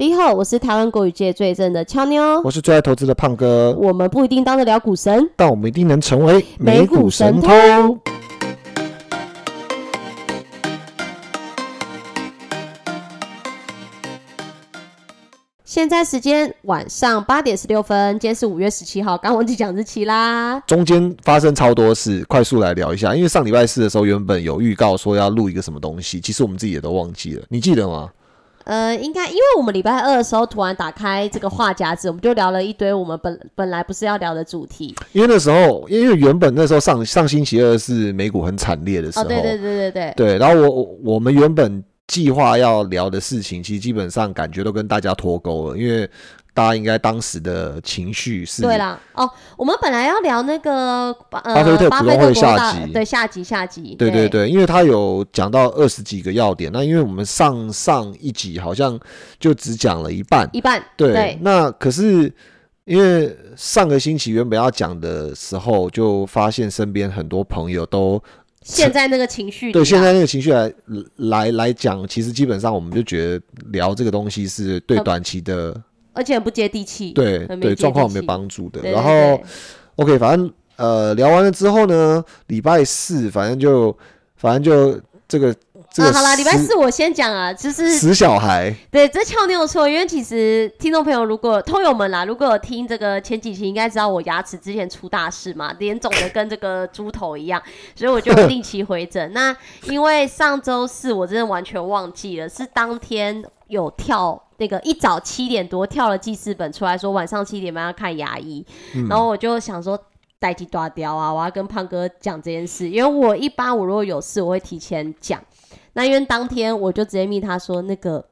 你好，我是台湾国语界最正的俏妞。我是最爱投资的胖哥，我们不一定当得了股神，但我们一定能成为美股神偷。现在时间晚上八点十六分，今天是五月十七号，刚忘记讲日期啦。中间发生超多事，快速来聊一下。因为上礼拜四的时候，原本有预告说要录一个什么东西，其实我们自己也都忘记了，你记得吗？呃，应该因为我们礼拜二的时候突然打开这个话匣子，我们就聊了一堆我们本本来不是要聊的主题。因为那时候，因为原本那时候上上星期二是美股很惨烈的时候，对对对对对对。然后我我们原本计划要聊的事情，其实基本上感觉都跟大家脱钩了，因为。大家应该当时的情绪是对啦哦，我们本来要聊那个巴菲特股东会下集，对下集下集，对对对，因为他有讲到二十几个要点，那因为我们上上一集好像就只讲了一半，一半对，那可是因为上个星期原本要讲的时候，就发现身边很多朋友都现在那个情绪，对现在那个情绪来来来讲，其实基本上我们就觉得聊这个东西是对短期的。而且很不接地气，对对，状况没有帮助的。然后，OK，反正呃，聊完了之后呢，礼拜四反正就反正就这个这个。好了，礼拜四我先讲啊，就是死小孩。对，这俏妞错，因为其实听众朋友如果通友们啦，如果有听这个前几期，应该知道我牙齿之前出大事嘛，脸肿的跟这个猪头一样，所以我就定期回诊。那因为上周四我真的完全忘记了，是当天有跳。那个一早七点多跳了记事本出来说晚上七点半要看牙医，然后我就想说代替抓雕啊，我要跟胖哥讲这件事，因为我一般我如果有事我会提前讲，那因为当天我就直接密他说那个，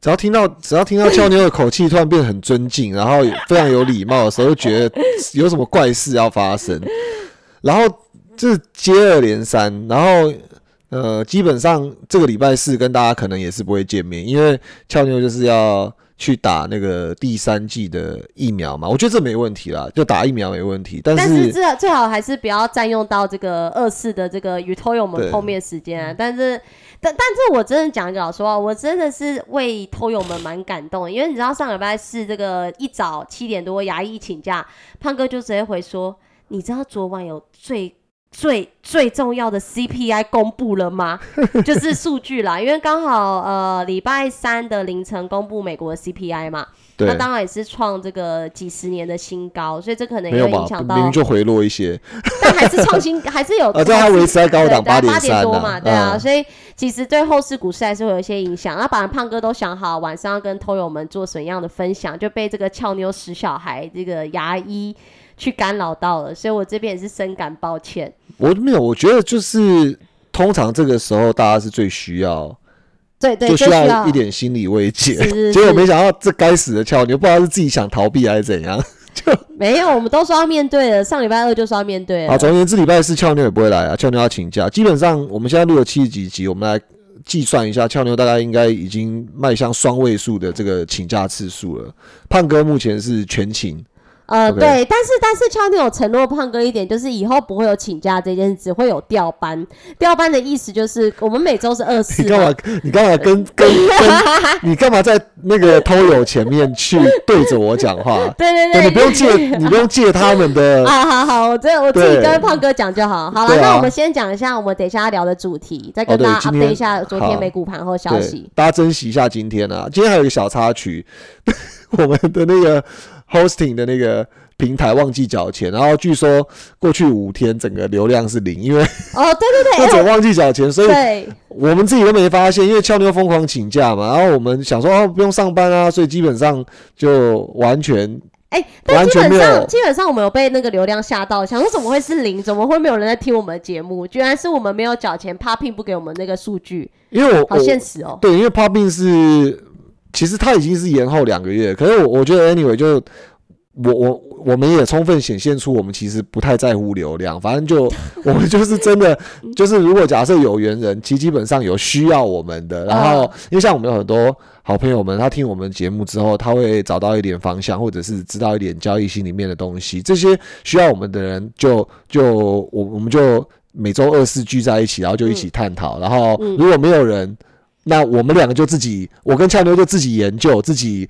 只要听到只要听到俏妞的口气突然变得很尊敬，然后非常有礼貌的时候，就觉得有什么怪事要发生，然后就是接二连三，然后。呃，基本上这个礼拜四跟大家可能也是不会见面，因为俏妞就是要去打那个第三季的疫苗嘛。我觉得这没问题啦，就打疫苗没问题。但是最最好还是不要占用到这个二四的这个与偷友们碰面时间啊。但是，但但是我真的讲一个老实话，我真的是为偷友们蛮感动，因为你知道上礼拜四这个一早七点多牙医请假，胖哥就直接回说，你知道昨晚有最。最最重要的 CPI 公布了吗？就是数据啦，因为刚好呃礼拜三的凌晨公布美国的 CPI 嘛，那当然也是创这个几十年的新高，所以这可能也会影响到，明明就回落一些，但还是创新，还是有，而且它维持在高档八点三多嘛，对啊，所以其实对后市股市还是会有一些影响。那把胖哥都想好晚上要跟偷友们做什么样的分享，就被这个俏妞死小孩这个牙医。去干扰到了，所以我这边也是深感抱歉。我没有，我觉得就是通常这个时候大家是最需要，对对，就需要一点心理慰藉。结果没想到这该死的俏妞，不知道是自己想逃避还是怎样，就没有。我们都说要面对了，上礼拜二就说要面对。好，总而言之，礼拜四俏妞也不会来啊，俏妞要请假。基本上我们现在录了七十几集，我们来计算一下，俏妞大概应该已经迈向双位数的这个请假次数了。胖哥目前是全请。呃，对，但是但是，俏妞有承诺胖哥一点，就是以后不会有请假这件事，只会有调班。调班的意思就是，我们每周是二四。你干嘛？你干嘛跟跟跟？你干嘛在那个偷友前面去对着我讲话？对对对，你不用借，你不用借他们的。好好好，我这我自己跟胖哥讲就好。好了，那我们先讲一下我们等一下要聊的主题，再跟大家 update 一下昨天美股盘后消息。大家珍惜一下今天啊！今天还有一个小插曲，我们的那个。Hosting 的那个平台忘记缴钱，然后据说过去五天整个流量是零，因为哦对对对，或者 忘记缴钱，所以我们自己都没发现，因为俏妞疯狂请假嘛，然后我们想说哦不用上班啊，所以基本上就完全哎，但基本上基本上我们有被那个流量吓到，想说怎么会是零，怎么会没有人在听我们的节目？居然是我们没有缴钱，Popping 不给我们那个数据，因为我好现实哦，对，因为 Popping 是。其实他已经是延后两个月，可是我我觉得 anyway 就我我我们也充分显现出我们其实不太在乎流量，反正就 我们就是真的就是如果假设有缘人，其实基本上有需要我们的，然后因为像我们有很多好朋友们，他听我们节目之后，他会找到一点方向，或者是知道一点交易心里面的东西，这些需要我们的人，就就我我们就每周二四聚在一起，然后就一起探讨，然后如果没有人。那我们两个就自己，我跟俏妞就自己研究，自己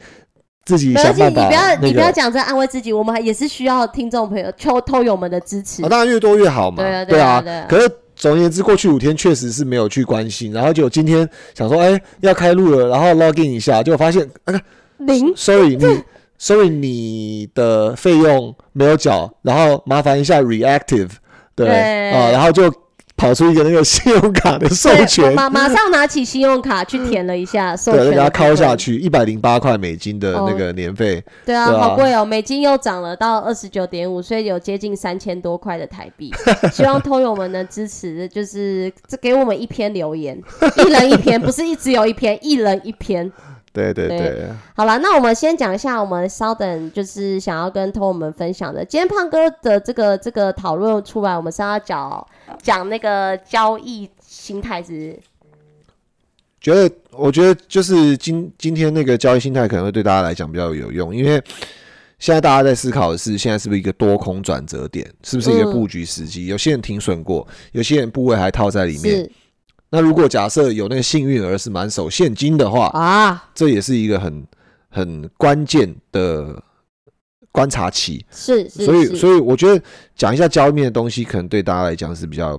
自己想办法。你不要你不要讲，这安慰自己，我们还也是需要听众朋友、偷偷友们的支持。啊当然越多越好嘛。对啊对啊可是总而言之，过去五天确实是没有去关心，然后就今天想说，哎，要开录了，然后 login 一下，就发现，啊零，sorry 你，sorry 你的费用没有缴，然后麻烦一下 reactive，对对啊，然后就。跑出一个那个信用卡的授对，权，马 马上拿起信用卡去填了一下授权给他敲下去，一百零八块美金的那个年费，对啊，好贵哦，美金又涨了到二十九点五，所以有接近三千多块的台币。希望偷友们能支持，就是这给我们一篇留言，一人一篇，不是一直有一篇，一人一篇。对对对对，好了，那我们先讲一下，我们稍等，就是想要跟托我们分享的。今天胖哥的这个这个讨论出来，我们是要讲讲那个交易心态是觉得我觉得就是今今天那个交易心态可能会对大家来讲比较有用，因为现在大家在思考的是，现在是不是一个多空转折点，是不是一个嗯布局时机？有些人停损过，有些人部位还套在里面。是那如果假设有那个幸运儿是满手现金的话，啊，这也是一个很很关键的观察期。是是，所以，所以我觉得讲一下交易面的东西，可能对大家来讲是比较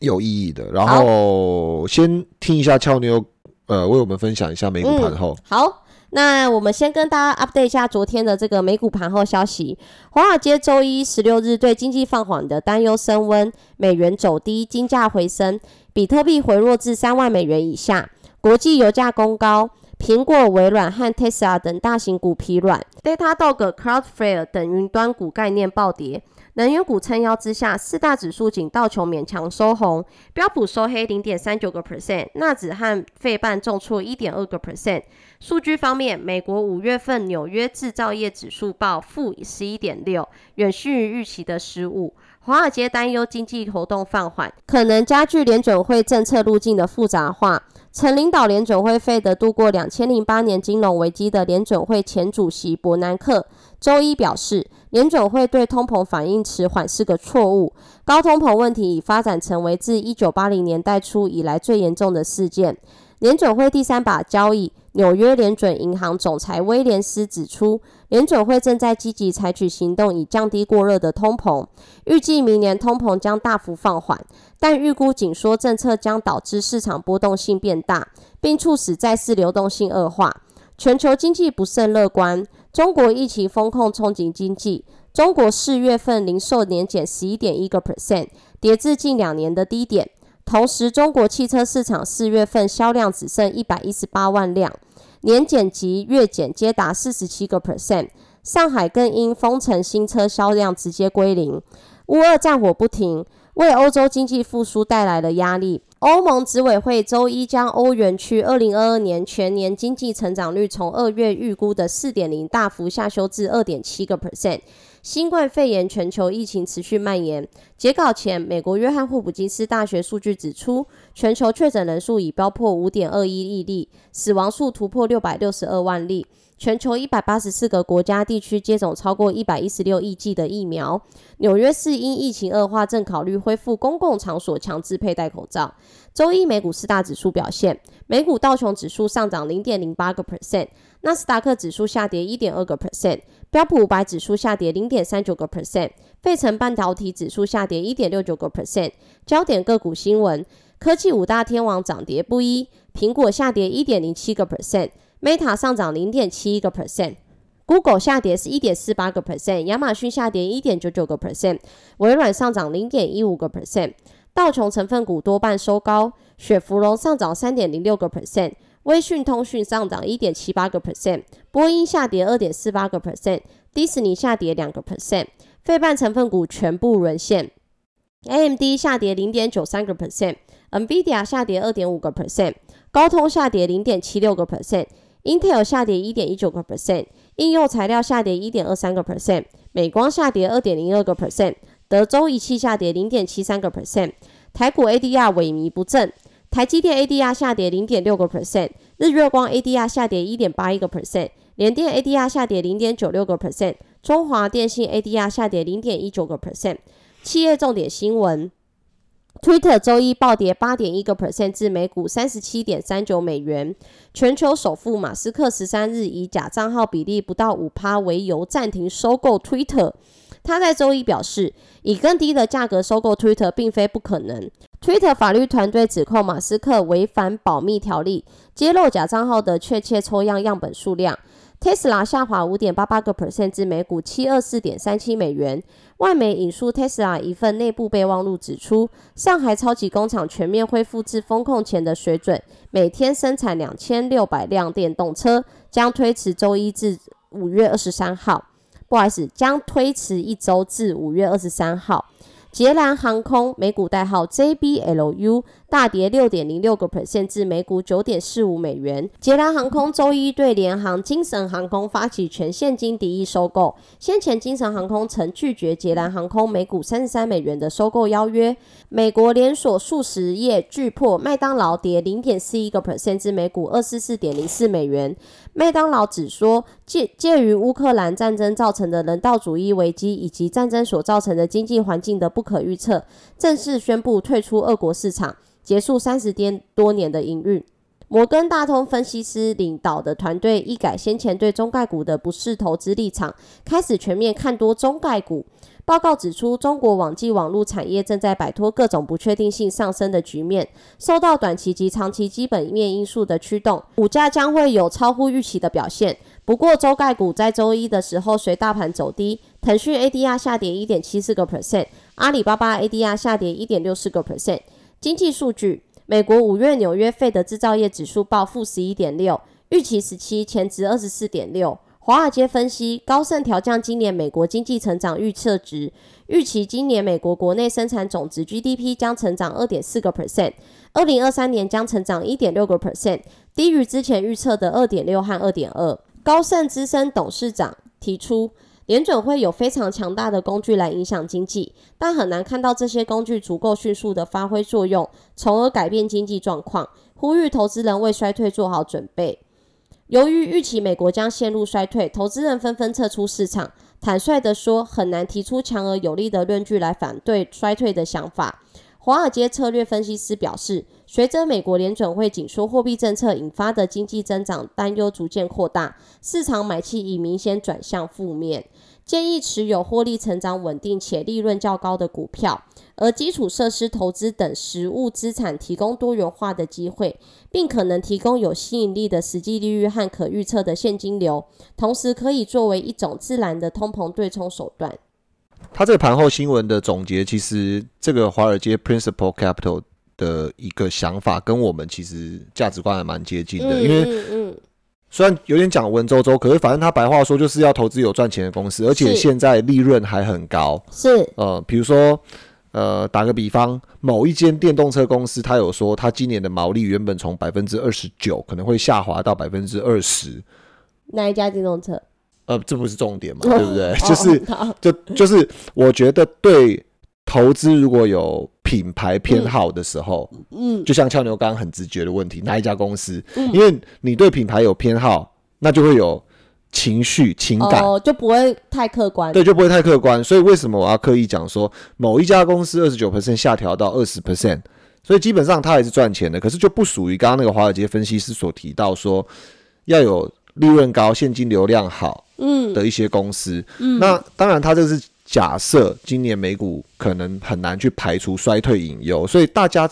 有意义的。然后先听一下俏妞，呃，为我们分享一下美股盘后。好，那我们先跟大家 update 一下昨天的这个美股盘后消息。华尔街周一十六日对经济放缓的担忧升温，美元走低，金价回升，比特币回落至三万美元以下，国际油价攻高。苹果、微软和 Tesla 等大型股疲软，Datadog、Cloudflare 等云端股概念暴跌，能源股撑腰之下，四大指数仅道琼勉强收红，标普收黑零点三九个 percent，纳指和费半重挫一点二个 percent。数据方面，美国五月份纽约制造业指数报负十一点六，远逊于预期的失误。华尔街担忧经济活动放缓，可能加剧联准会政策路径的复杂化。曾领导联准会费的度过两千零八年金融危机的联准会前主席伯南克周一表示，联准会对通膨反应迟缓是个错误。高通膨问题已发展成为自一九八零年代初以来最严重的事件。联准会第三把交易，纽约联准银行总裁威廉斯指出，联准会正在积极采取行动以降低过热的通膨，预计明年通膨将大幅放缓，但预估紧缩政策将导致市场波动性变大，并促使债市流动性恶化。全球经济不甚乐观，中国疫情风控冲击经济。中国四月份零售年减十一点一个 percent，跌至近两年的低点。同时，中国汽车市场四月份销量只剩一百一十八万辆，年减及月减皆达四十七个 percent。上海更因封城，新车销量直接归零。乌二战火不停，为欧洲经济复苏带来了压力。欧盟执委会周一将欧元区二零二二年全年经济成长率从二月预估的四点零大幅下修至二点七个 percent。新冠肺炎全球疫情持续蔓延。截稿前，美国约翰霍普金斯大学数据指出，全球确诊人数已飙破五点二一亿例，死亡数突破六百六十二万例。全球一百八十四个国家地区接种超过一百一十六亿剂的疫苗。纽约市因疫情恶化，正考虑恢复公共场所强制佩戴口罩。周一美股四大指数表现，美股道琼指数上涨零点零八个 percent，纳斯达克指数下跌一点二个 percent，标普五百指数下跌零点三九个 percent，费城半导体指数下跌一点六九个 percent。焦点个股新闻，科技五大天王涨跌不一，苹果下跌一点零七个 percent，Meta 上涨零点七一个 percent。Google 下跌是一点四八个 percent，亚马逊下跌一点九九个 percent，微软上涨零点一五个 percent。道琼成分股多半收高，雪佛龙上涨三点零六个 percent，微讯通讯上涨一点七八个 percent，波音下跌二点四八个 percent，迪士尼下跌两个 percent，费半成分股全部沦陷，AMD 下跌零点九三个 percent，NVIDIA 下跌二点五个 percent，高通下跌零点七六个 percent，Intel 下跌一点一九个 percent，应用材料下跌一点二三个 percent，美光下跌二点零二个 percent。德州仪器下跌零点七三个 percent，台股 ADR 萎靡不振，台积电 ADR 下跌零点六个 percent，日月光 ADR 下跌一点八一个 percent，联电 ADR 下跌零点九六个 percent，中华电信 ADR 下跌零点一九个 percent。企业重点新闻：Twitter 周一暴跌八点一个 percent 至每股三十七点三九美元。全球首富马斯克十三日以假账号比例不到五趴为由暂停收购 Twitter。他在周一表示，以更低的价格收购 Twitter 并非不可能。Twitter 法律团队指控马斯克违反保密条例，揭露假账号的确切抽样样本数量。Tesla 下滑五点八八个 percent 至每股七二四点三七美元。外媒引述 Tesla 一份内部备忘录指出，上海超级工厂全面恢复至封控前的水准，每天生产两千六百辆电动车，将推迟周一至五月二十三号。不好意思，将推迟一周至五月二十三号。捷兰航空美股代号 JBLU 大跌六点零六个 percent 至每股九点四五美元。捷兰航空周一对联航精神航空发起全现金敌意收购。先前精神航空曾拒绝捷兰航空每股三十三美元的收购邀约。美国连锁素食业巨破麦当劳跌零点四一个 percent 至每股二四四点零四美元。麦当劳只说，介介于乌克兰战争造成的人道主义危机以及战争所造成的经济环境的不可预测，正式宣布退出俄国市场，结束三十天多年的营运。摩根大通分析师领导的团队一改先前对中概股的不适投资立场，开始全面看多中概股。报告指出，中国网际网络产业正在摆脱各种不确定性上升的局面，受到短期及长期基本面因素的驱动，股价将会有超乎预期的表现。不过，周概股在周一的时候随大盘走低，腾讯 ADR 下跌一点七四个 percent，阿里巴巴 ADR 下跌一点六四个 percent。经济数据，美国五月纽约费的制造业指数报负十一点六，预期十七，前值二十四点六。华尔街分析，高盛调降今年美国经济成长预测值，预期今年美国国内生产总值 GDP 将成长二点四个 percent，二零二三年将成长一点六个 percent，低于之前预测的二点六和二点二。高盛资深董事长提出，联准会有非常强大的工具来影响经济，但很难看到这些工具足够迅速的发挥作用，从而改变经济状况。呼吁投资人为衰退做好准备。由于预期美国将陷入衰退，投资人纷纷撤出市场。坦率地说，很难提出强而有力的论据来反对衰退的想法。华尔街策略分析师表示，随着美国联准会紧缩货币政策引发的经济增长担忧逐渐扩大，市场买气已明显转向负面。建议持有获利成长稳定且利润较高的股票，而基础设施投资等实物资产提供多元化的机会，并可能提供有吸引力的实际利率和可预测的现金流，同时可以作为一种自然的通膨对冲手段。他这个盘后新闻的总结，其实这个华尔街 Principal Capital 的一个想法，跟我们其实价值观还蛮接近的，因为。虽然有点讲文绉绉，可是反正他白话说就是要投资有赚钱的公司，而且现在利润还很高。是，呃，比如说，呃，打个比方，某一间电动车公司，他有说他今年的毛利原本从百分之二十九可能会下滑到百分之二十。哪一家电动车？呃，这不是重点嘛，对不对？就是，就就是我觉得对。投资如果有品牌偏好的时候，嗯，就像俏牛刚刚很直觉的问题，哪一家公司？嗯因为你对品牌有偏好，那就会有情绪情感，哦，就不会太客观。对，就不会太客观。所以为什么我要刻意讲说某一家公司二十九 percent 下调到二十 percent？所以基本上它还是赚钱的，可是就不属于刚刚那个华尔街分析师所提到说要有利润高、现金流量好，嗯的一些公司。嗯，那当然，它这是。假设今年美股可能很难去排除衰退隐忧，所以大家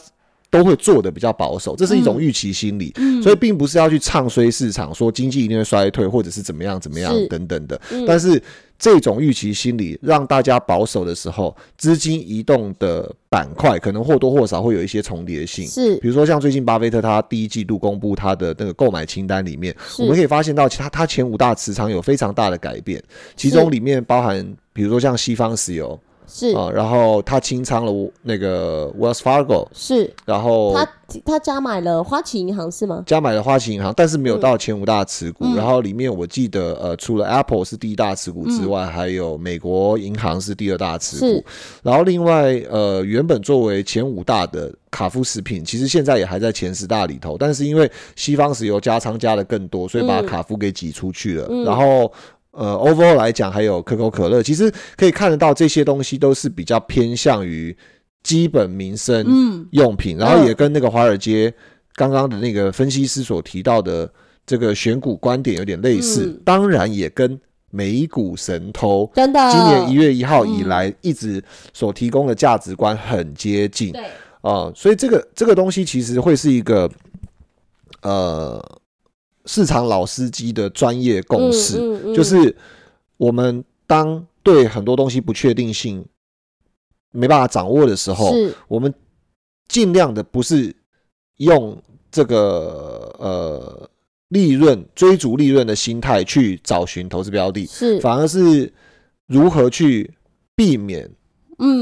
都会做的比较保守，这是一种预期心理。所以并不是要去唱衰市场，说经济一定会衰退，或者是怎么样怎么样等等的。但是。这种预期心理让大家保守的时候，资金移动的板块可能或多或少会有一些重叠性。是，比如说像最近巴菲特他第一季度公布他的那个购买清单里面，我们可以发现到，其他他前五大持仓有非常大的改变，其中里面包含，比如说像西方石油。是啊，然后他清仓了那个 Wells Fargo，是，然后他他加买了花旗银行是吗？加买了花旗银行，但是没有到前五大持股。然后里面我记得，呃，除了 Apple 是第一大持股之外，还有美国银行是第二大持股。然后另外，呃，原本作为前五大的卡夫食品，其实现在也还在前十大里头，但是因为西方石油加仓加的更多，所以把卡夫给挤出去了。然后。呃，overall 来讲，还有可口可乐，其实可以看得到这些东西都是比较偏向于基本民生用品，然后也跟那个华尔街刚刚的那个分析师所提到的这个选股观点有点类似，当然也跟美股神偷真的。今年一月一号以来一直所提供的价值观很接近，对。啊，所以这个这个东西其实会是一个呃市场老司机的专业共识，就是我们当对很多东西不确定性。没办法掌握的时候，我们尽量的不是用这个呃利润追逐利润的心态去找寻投资标的，是反而是如何去避免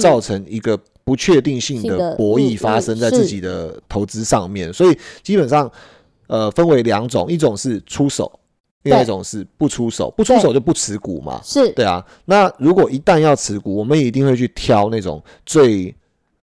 造成一个不确定性的博弈发生在自己的投资上面。所以基本上呃分为两种，一种是出手。另外一种是不出手，不出手就不持股嘛，是对啊。那如果一旦要持股，我们一定会去挑那种最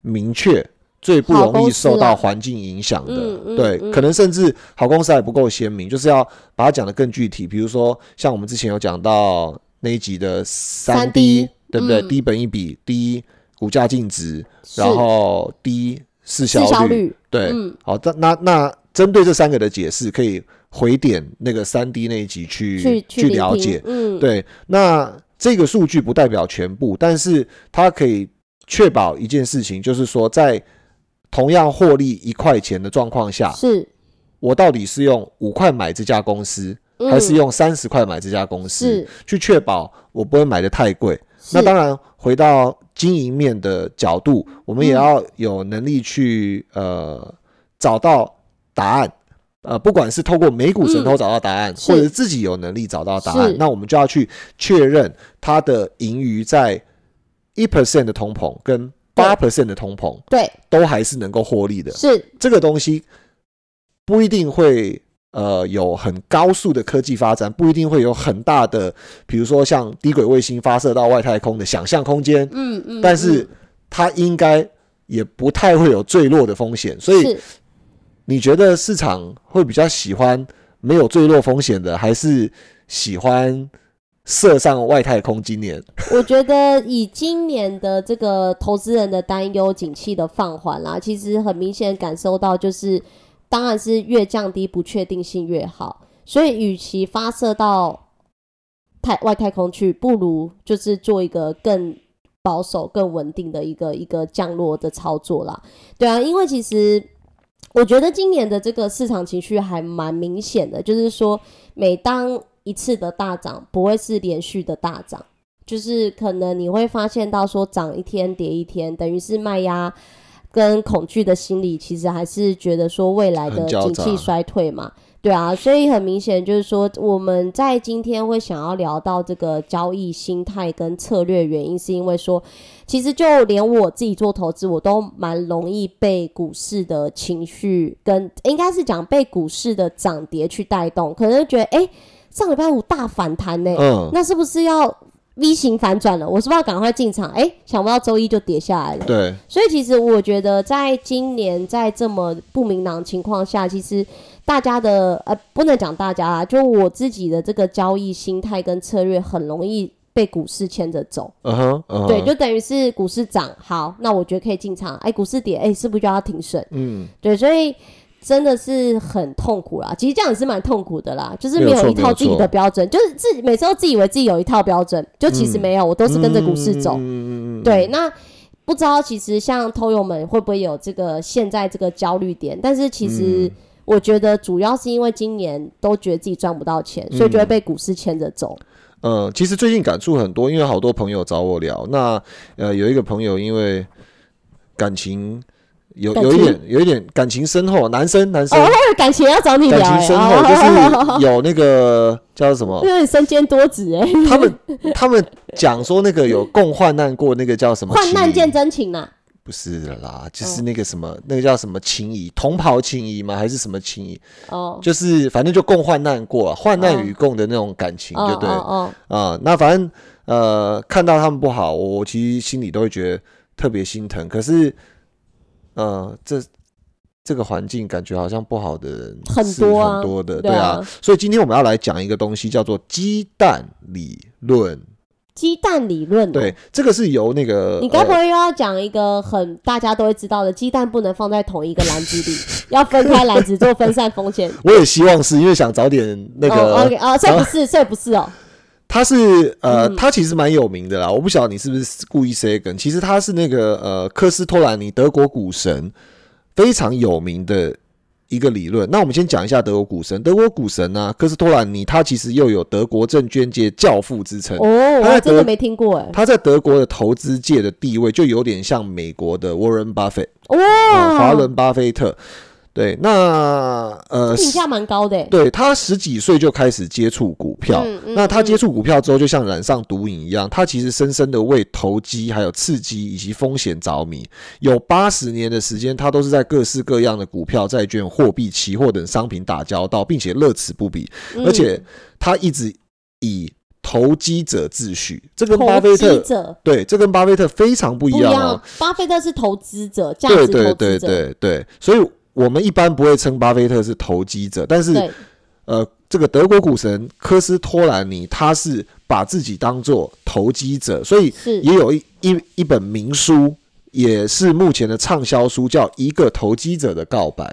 明确、最不容易受到环境影响的。对，可能甚至好公司还不够鲜明，就是要把它讲的更具体。比如说，像我们之前有讲到那一集的三 D，对不对？低本一比，低股价净值，然后低市销率，对，好，那那那针对这三个的解释，可以。回点那个三 D 那一集去去了解，嗯，对，那这个数据不代表全部，但是它可以确保一件事情，就是说在同样获利一块钱的状况下，是，我到底是用五块买这家公司，还是用三十块买这家公司，去确保我不会买的太贵。那当然，回到经营面的角度，我们也要有能力去呃找到答案。呃，不管是透过美股神偷找到答案，或者是自己有能力找到答案，那我们就要去确认它的盈余在一 percent 的通膨跟八 percent 的通膨，对，都还是能够获利的。是这个东西不一定会呃有很高速的科技发展，不一定会有很大的，比如说像低轨卫星发射到外太空的想象空间。嗯嗯，但是它应该也不太会有坠落的风险，所以。你觉得市场会比较喜欢没有坠落风险的，还是喜欢射上外太空？今年 我觉得以今年的这个投资人的担忧，景气的放缓啦，其实很明显感受到，就是当然是越降低不确定性越好。所以，与其发射到太外太空去，不如就是做一个更保守、更稳定的一个一个降落的操作啦。对啊，因为其实。我觉得今年的这个市场情绪还蛮明显的，就是说，每当一次的大涨不会是连续的大涨，就是可能你会发现到说涨一天跌一天，等于是卖压跟恐惧的心理，其实还是觉得说未来的景气衰退嘛。对啊，所以很明显就是说，我们在今天会想要聊到这个交易心态跟策略原因，是因为说，其实就连我自己做投资，我都蛮容易被股市的情绪跟应该是讲被股市的涨跌去带动，可能觉得哎，上礼拜五大反弹呢，嗯，那是不是要 V 型反转了？我是不是要赶快进场？哎，想不到周一就跌下来了。对，所以其实我觉得，在今年在这么不明朗情况下，其实。大家的呃，不能讲大家啦，就我自己的这个交易心态跟策略，很容易被股市牵着走。嗯哼，对，就等于是股市涨，好，那我觉得可以进场。哎，股市跌，哎，是不是就要停损？嗯，对，所以真的是很痛苦啦。其实这样也是蛮痛苦的啦，就是没有一套自己的标准，就是自己每次都自以为自己有一套标准，就其实没有，我都是跟着股市走。对，那不知道其实像偷友们会不会有这个现在这个焦虑点？但是其实。我觉得主要是因为今年都觉得自己赚不到钱，所以就会被股市牵着走。嗯，其实最近感触很多，因为好多朋友找我聊。那呃，有一个朋友因为感情有有一点有一点感情深厚，男生男生哦感情要找你聊，感情深厚就是有那个叫什么？因为身兼多职哎。他们他们讲说那个有共患难过，那个叫什么？患难见真情啊。不是的啦，就是那个什么，那个叫什么情谊，同袍情谊吗？还是什么情谊？哦，就是反正就共患难过，患难与共的那种感情，就对。哦啊，那反正呃，看到他们不好，我其实心里都会觉得特别心疼。可是，呃，这这个环境感觉好像不好的人很多很多的，对啊。所以今天我们要来讲一个东西，叫做鸡蛋理论。鸡蛋理论、哦，对，这个是由那个你该不呃会又要讲一个很大家都会知道的，鸡蛋不能放在同一个篮子里，要分开篮子做分散风险。我也希望是因为想早点那个哦，OK 啊，这不是，这不是哦。他是呃，嗯他其实蛮有名的啦。我不晓得你是不是故意塞梗，其实他是那个呃科斯托兰尼德国股神非常有名的一个理论。那我们先讲一下德国股神。德国股神呢、科斯托兰尼他其实又有德国证券界教父之称。哦，我他还真的没听过哎。他在德国的投资界的地位就有点像美国的 Warren Buffett。哇，哦华伦巴菲特。对，那呃，评价蛮高的哎。对他十几岁就开始接触股票，嗯嗯那他接触股票之后，就像染上毒瘾一样，他其实深深的为投机、还有刺激以及风险着迷。有八十年的时间，他都是在各式各样的股票、债券、货币、期货等商品打交道，并且乐此不疲。嗯而且他一直以投机者自诩，这跟巴菲特对，这跟巴菲特非常不一样哦样。，巴菲特是投资者，价对值投对对对。对对，所以我们一般不会称巴菲特是投机者，但是对呃，这个德国股神科斯托兰尼，他是把自己当做投机者，所以是也有一一一本名书，也是目前的畅销书，叫《一个投机者的告白》。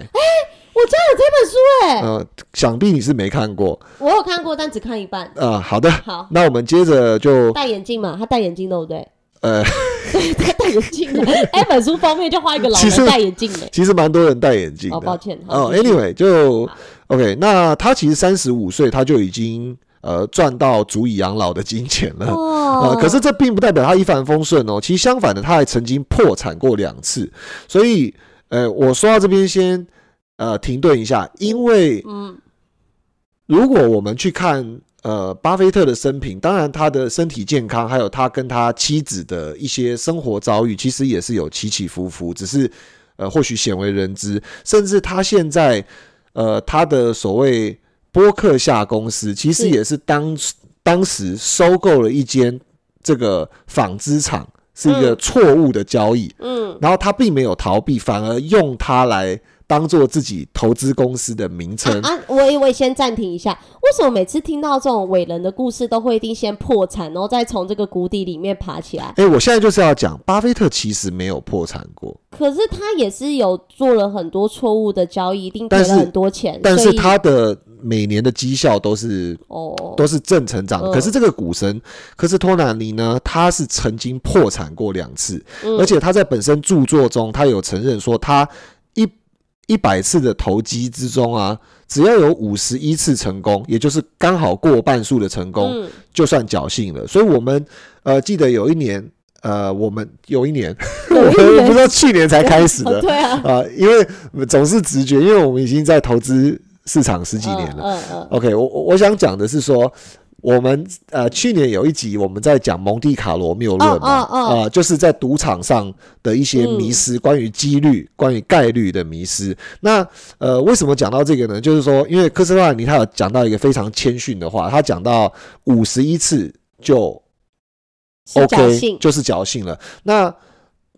我家有这本书哎，呃，想必你是没看过。我有看过，但只看一半。呃，好的，好，那我们接着就戴眼镜嘛，他戴眼镜对不对？呃，对，他戴眼镜的。哎，本书封面就画一个老其实人戴眼镜的。其实蛮多人戴眼镜的。哦，抱歉。哦，anyway，就 OK。那他其实三十五岁，他就已经呃赚到足以养老的金钱了。哦呃，可是这并不代表他一帆风顺哦。其实相反的，他还曾经破产过两次。所以，呃，我说到这边先呃停顿一下，因为嗯，如果我们去看呃巴菲特的生平，当然他的身体健康，还有他跟他妻子的一些生活遭遇，其实也是有起起伏伏，只是呃或许鲜为人知。甚至他现在呃他的所谓波克夏公司，其实也是当当时收购了一间这个纺织厂，是一个嗯错误的交易。嗯，然后他并没有逃避，反而用它来当做自己投资公司的名称。啊，我我先暂停一下。为什么每次听到这种伟人的故事，都会一定先破产，然后再从这个谷底里面爬起来？哎、我现在就是要讲，巴菲特其实没有破产过，可是他也是有做了很多错误的交易，一定赔了很多钱。但是他的每年的绩效都是哦，都是正成长的。嗯可是这个股神可是托纳尼呢，他是曾经破产过两次，嗯而且他在本身著作中，他有承认说，他一一百次的投机之中啊，只要有五十一次成功，也就是刚好过半数的成功，嗯就算侥幸了。所以我们呃记得有一年。呃，我们有一年，有 我一们不知道去年才开始的哦，对啊，啊、因为总是直觉，因为我们已经在投资市场十几年了。嗯嗯 OK，我我我想讲的是说，我们呃去年有一集我们在讲蒙地卡罗谬论嘛，哦哦哦呃，就是在赌场上的一些迷失，关于几率、关于概率的迷失。那呃，为什么讲到这个呢？就是说，因为科斯托兰尼他有讲到一个非常谦逊的话，他讲到五十一次就 OK，幸。就是侥幸了。那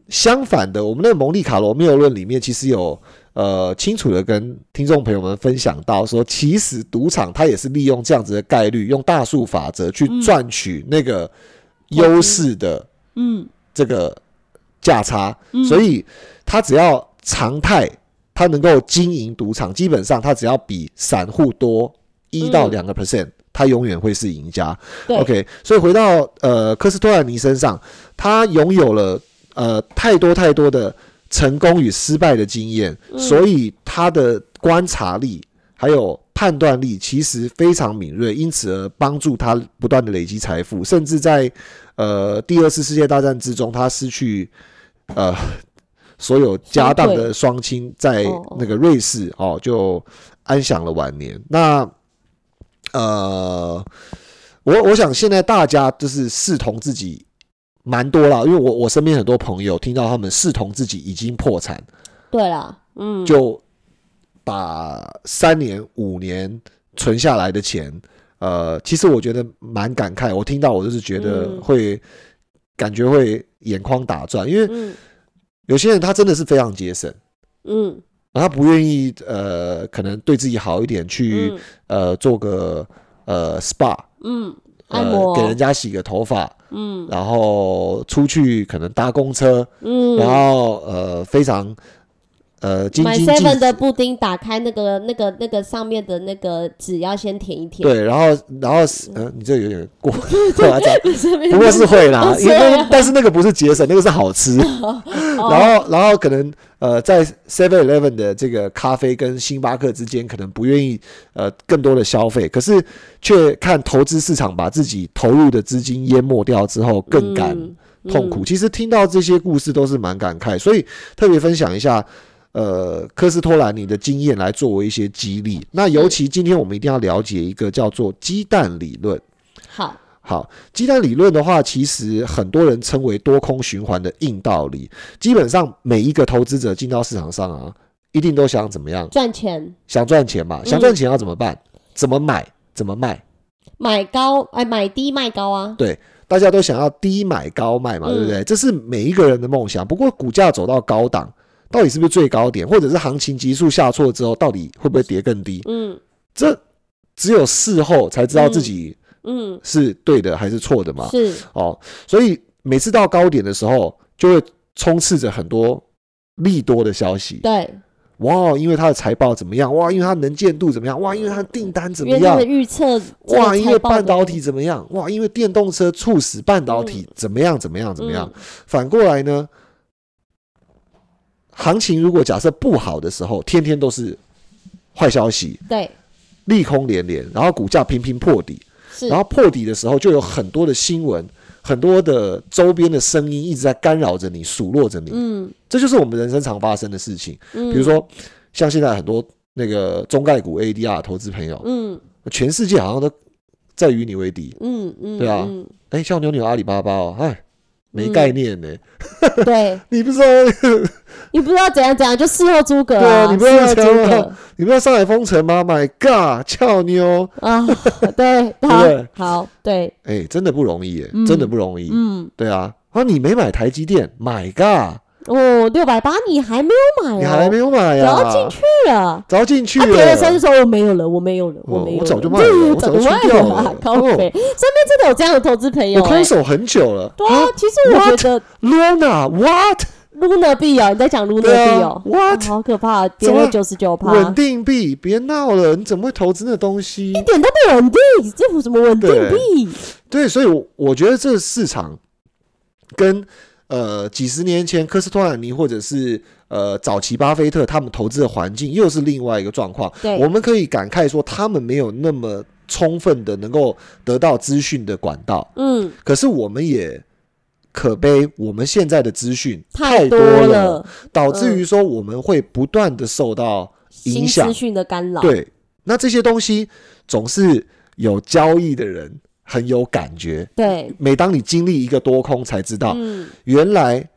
相反的，我们的蒙地卡罗谬论里面其实有呃清楚的跟听众朋友们分享到说，其实赌场它也是利用这样子的概率，用大数法则去嗯赚取那个优势的嗯。这个价差，嗯。所以它只要常态，他能够经营赌场，基本上他只要比散户多一到嗯两个 percent，他永远会是赢家。OK，所以回到呃科斯托兰尼身上，他拥有了呃太多太多的成功与失败的经验，嗯所以他的观察力还有判断力其实非常敏锐，因此而帮助他不断的累积财富，甚至在呃第二次世界大战之中，他失去呃。所有家当的双亲在哦那个瑞士哦，就安享了晚年。那呃，我我想现在大家就是视同自己蛮多啦，因为我我身边很多朋友听到他们视同自己已经破产，对啦，嗯，就把三年五年存下来的钱，呃，其实我觉得蛮感慨。我听到我就是觉得嗯会、感觉会眼眶打转，因为嗯有些人他真的是非常节省。嗯然后他不愿意，呃，可能对自己好一点，去、嗯呃做个呃 SPA，嗯，按呃摩给人家洗个头发，嗯，然后出去可能搭公车，嗯，然后呃非常呃斤买 seven 的布丁，打开那个那个那个上面的那个纸要先舔一舔。对，然后然后呃你这有点过 不过是会啦，哦因为但是那个不是节省，那个是好吃。哦然后然后可能呃在 Seven Eleven 的这个咖啡跟星巴克之间，可能不愿意呃更多的消费，可是却看投资市场把自己投入的资金淹没掉之后，更感嗯痛苦。其实听到这些故事都是蛮感慨，所以特别分享一下。呃，科斯托兰尼的经验来作为一些激励。那尤其今天我们一定要了解一个叫做鸡蛋理论。好，好，鸡蛋理论的话，其实很多人称为多空循环的硬道理。基本上每一个投资者进到市场上啊，一定都想怎么样？赚钱想赚钱嘛？想赚钱要怎么办？怎么买？怎么卖？买高哎，买低卖高啊。对，大家都想要低买高卖嘛，对不对？这是每一个人的梦想。不过股价走到高档，到底是不是最高点，或者是行情急速下挫之后，到底会不会跌更低？嗯这只有事后才知道自己嗯，是对的还是错的嘛。是哦，所以每次到高点的时候，就会充斥着很多利多的消息。对，哇，因为它的财报怎么样？哇，因为它能见度怎么样？哇，因为它的订单怎么样因为？预测哇，因为半导体怎么样？哇，因为电动车促使半导体怎么样？怎么样？怎么样？嗯反过来呢？行情如果假设不好的时候，天天都是坏消息，对。利空连连，然后股价频频破底，是，然后破底的时候，就有很多的新闻，很多的周边的声音一直在干扰着你，数落着你。嗯。这就是我们人生常发生的事情。嗯，比如说，像现在很多那个中概股 ADR 投资朋友，嗯。全世界好像都在与你为敌。嗯嗯，对啊。嗯。哎，像牛牛阿里巴巴哦，哎，没概念呢。对。你不知道，你不知道怎样怎样，就事后诸葛对啊你不知道事后诸葛你不知道上海封城吗？My God，俏妞，啊，对，好对好，对，哎，真的不容易耶，嗯真的不容易。嗯，对啊，啊，你没买台积电，My God，哦，六百八你还没有买哦，你还没有买呀？早要进去了。早进去他跌了三了十。说我没有了，我没有了，我没有了，我早就卖了我早就卖了了啊，靠哦，身边真的有这样的投资朋友哎我空。手很久了。对啊，其实我觉得 Luna what？Luna 币哦，你在讲 Luna 币哦，What？啊好可怕，跌了九十九趴，稳定币，别闹了，你怎么会投资那东西？一点都不稳定，这有什么稳定对币？对，所以我，我觉得这个市场跟呃几十年前科斯托兰尼或者是呃早期巴菲特他们投资的环境又是另外一个状况。对我们可以感慨说，他们没有那么充分的能够得到资讯的管道，嗯，可是我们也可悲，我们现在的资讯太多了，嗯导致于说我们会不断的受到影新响资。讯的干扰，对，那这些东西总是有交易的人很有感觉。对，每当你经历一个多空，才知道、嗯，原来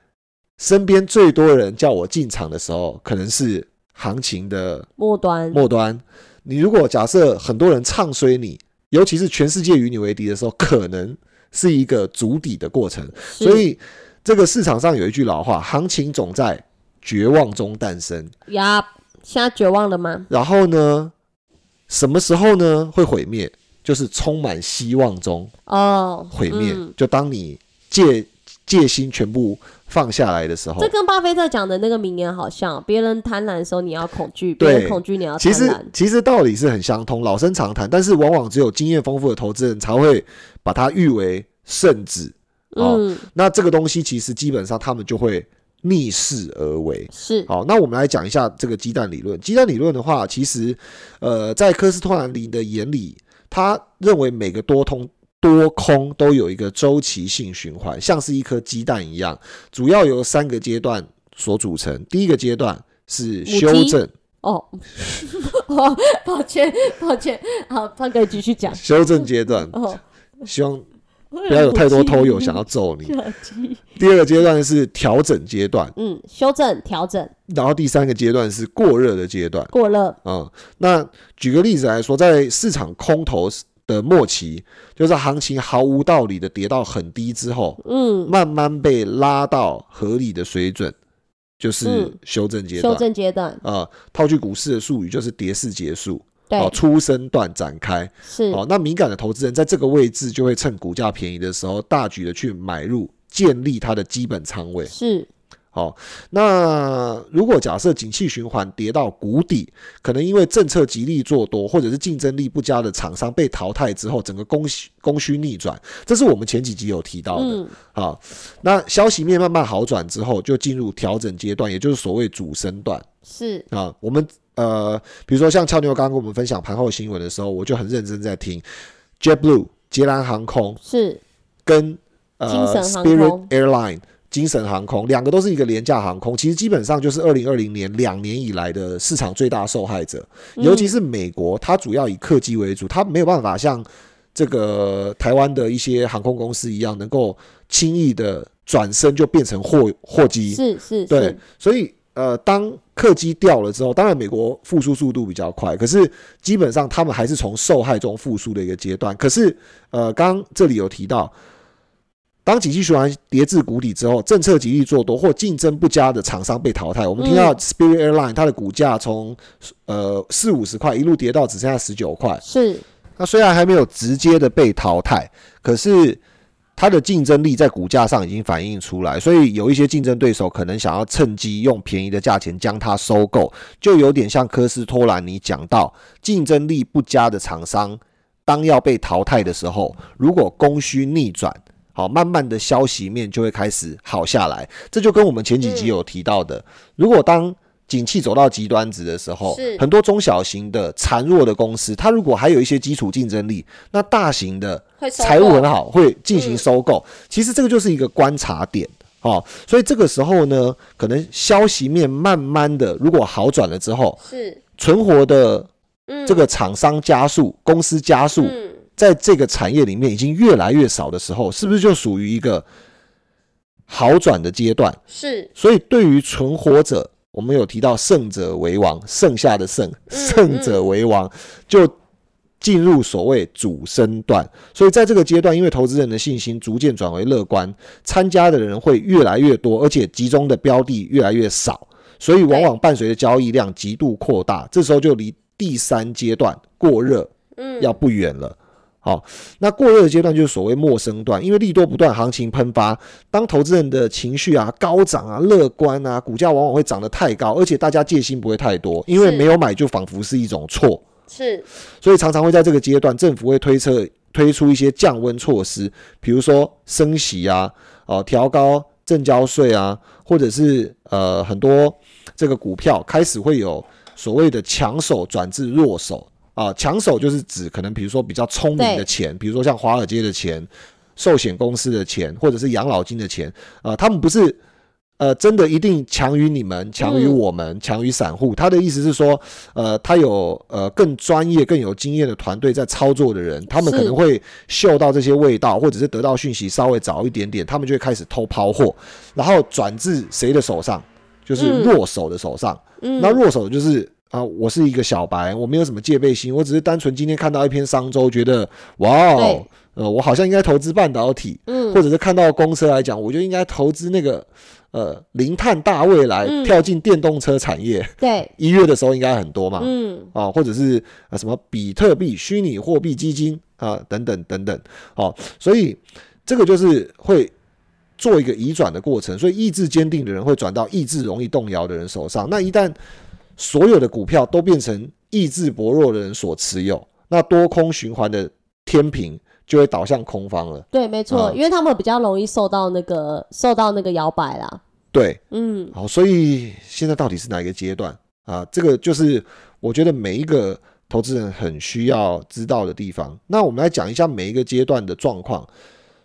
身边最多人叫我进场的时候，可能是行情的末端，末端。你如果假设很多人唱衰你，尤其是全世界与你为敌的时候，可能是一个筑底的过程。所以这个市场上有一句老话：行情总在绝望中诞生。呀，现在绝望了吗？然后呢，什么时候呢会毁灭？就是充满希望中哦，毁灭。嗯就当你戒戒心全部放下来的时候这，跟巴菲特讲的那个名言好像，别人贪婪的时候你要恐惧，别人恐惧你要其实贪婪。其实道理是很相通，老生常谈。但是往往只有经验丰富的投资人才会把它誉为圣旨。哦嗯，那这个东西其实基本上他们就会逆势而为。是，好，那我们来讲一下这个鸡蛋理论。鸡蛋理论的话，其实呃，在科斯托兰尼的眼里，他认为每个多通多空都有一个周期性循环，像是一颗鸡蛋一样，主要由三个阶段所组成。第一个阶段是修正，哦，哦，抱歉，抱歉，好，潘可以继续讲。修正阶段，哦，希望不要有太多偷友想要揍你。第二个阶段是调整阶段，嗯，修正、调整、然后第三个阶段是过热的阶段。过热，嗯，那举个例子来说，在市场空头的末期，就是行情毫无道理的跌到很低之后，嗯，慢慢被拉到合理的水准，就是嗯修正阶段修段。正阶段，啊、套句股市的术语，就是跌势结束。对，出生段展开，是哦，那敏感的投资人在这个位置就会趁股价便宜的时候，大举的去买入，建立他的基本仓位。是，好，那如果假设景气循环跌到谷底，可能因为政策极力做多，或者是竞争力不佳的厂商被淘汰之后，整个供需供需逆转，这是我们前几集有提到的。嗯，好，那消息面慢慢好转之后，就进入调整阶段，也就是所谓主升段是，啊。我们呃，比如说像俏妞刚刚跟我们分享盘后新闻的时候，我就很认真在听 JetBlue 捷兰航空是，跟呃精神航 Spirit Airline 精神航空两个都是一个廉价航空，其实基本上就是二零二零年两年以来的市场最大受害者，嗯尤其是美国，它主要以客机为主，它没有办法像这个台湾的一些航空公司一样，能够轻易的转身就变成货货机。是是对，，所以呃，当客机掉了之后，当然美国复苏速度比较快，可是基本上他们还是从受害中复苏的一个阶段。可是呃，刚刚这里有提到，当景气循环跌至谷底之后，政策极力做多或竞争不佳的厂商被淘汰。我们听到 Spirit Airline 它的股价从呃四五十块一路跌到只剩下十九块，是那虽然还没有直接的被淘汰，可是它的竞争力在股价上已经反映出来，所以有一些竞争对手可能想要趁机用便宜的价钱将它收购，就有点像科斯托兰尼讲到，竞争力不佳的厂商当要被淘汰的时候，如果供需逆转。好，慢慢的消息面就会开始好下来，这就跟我们前几集有提到的，如果当景气走到极端值的时候是，很多中小型的孱弱的公司，它如果还有一些基础竞争力，那大型的财务很好，会进行嗯。收购。其实这个就是一个观察点。哦，所以这个时候呢，可能消息面慢慢的如果好转了之后，是，存活的嗯，这个厂商加速，公司加速，嗯在这个产业里面已经越来越少的时候，是不是就属于一个好转的阶段？是所以对于存活者，我们有提到胜者为王，剩下的胜，嗯胜者为王，就进入所谓主升段。所以在这个阶段，因为投资人的信心逐渐转为乐观，参加的人会越来越多，而且集中的标的越来越少，所以往往伴随着交易量极度扩大。这时候就离第三阶段过热嗯要不远了。好，那过热的阶段就是所谓陌生段，因为利多不断，行情喷发，当投资人的情绪啊高涨啊、乐观啊，股价往往会涨得太高，而且大家戒心不会太多，因为没有买就仿佛是一种错，是。所以常常会在这个阶段，政府会推测推出一些降温措施，比如说升息啊，哦调高正交税啊，或者是呃很多这个股票开始会有所谓的强手转至弱手啊，强手就是指可能比如说比较聪明的对钱，比如说像华尔街的钱、寿险公司的钱，或者是养老金的钱啊，他们不是。呃，真的一定强于你们，强于嗯我们，强于散户。他的意思是说，呃，他有呃更专业、更有经验的团队在操作的人，他们可能会嗅到这些味道，或者是得到讯息稍微早一点点，他们就会开始偷抛货，然后转至谁的手上，就是嗯弱手的手上。嗯那弱手就是啊，我是一个小白，我没有什么戒备心，我只是单纯今天看到一篇商周，觉得哇哦，呃，我好像应该投资半导体，嗯或者是看到公车来讲，我就应该投资那个呃零碳大未来，嗯跳进电动车产业。对一月的时候应该很多嘛，嗯啊，或者是啊什么比特币、虚拟货币基金啊等等等等，哦，所以这个就是会做一个移转的过程，所以意志坚定的人会转到意志容易动摇的人手上。那一旦所有的股票都变成意志薄弱的人所持有，那多空循环的天平就会倒向空方了。对，没错，嗯因为他们比较容易受到那个受到那个摇摆啦。对，嗯好，所以现在到底是哪一个阶段啊？这个就是我觉得每一个投资人很需要知道的地方。那我们来讲一下每一个阶段的状况。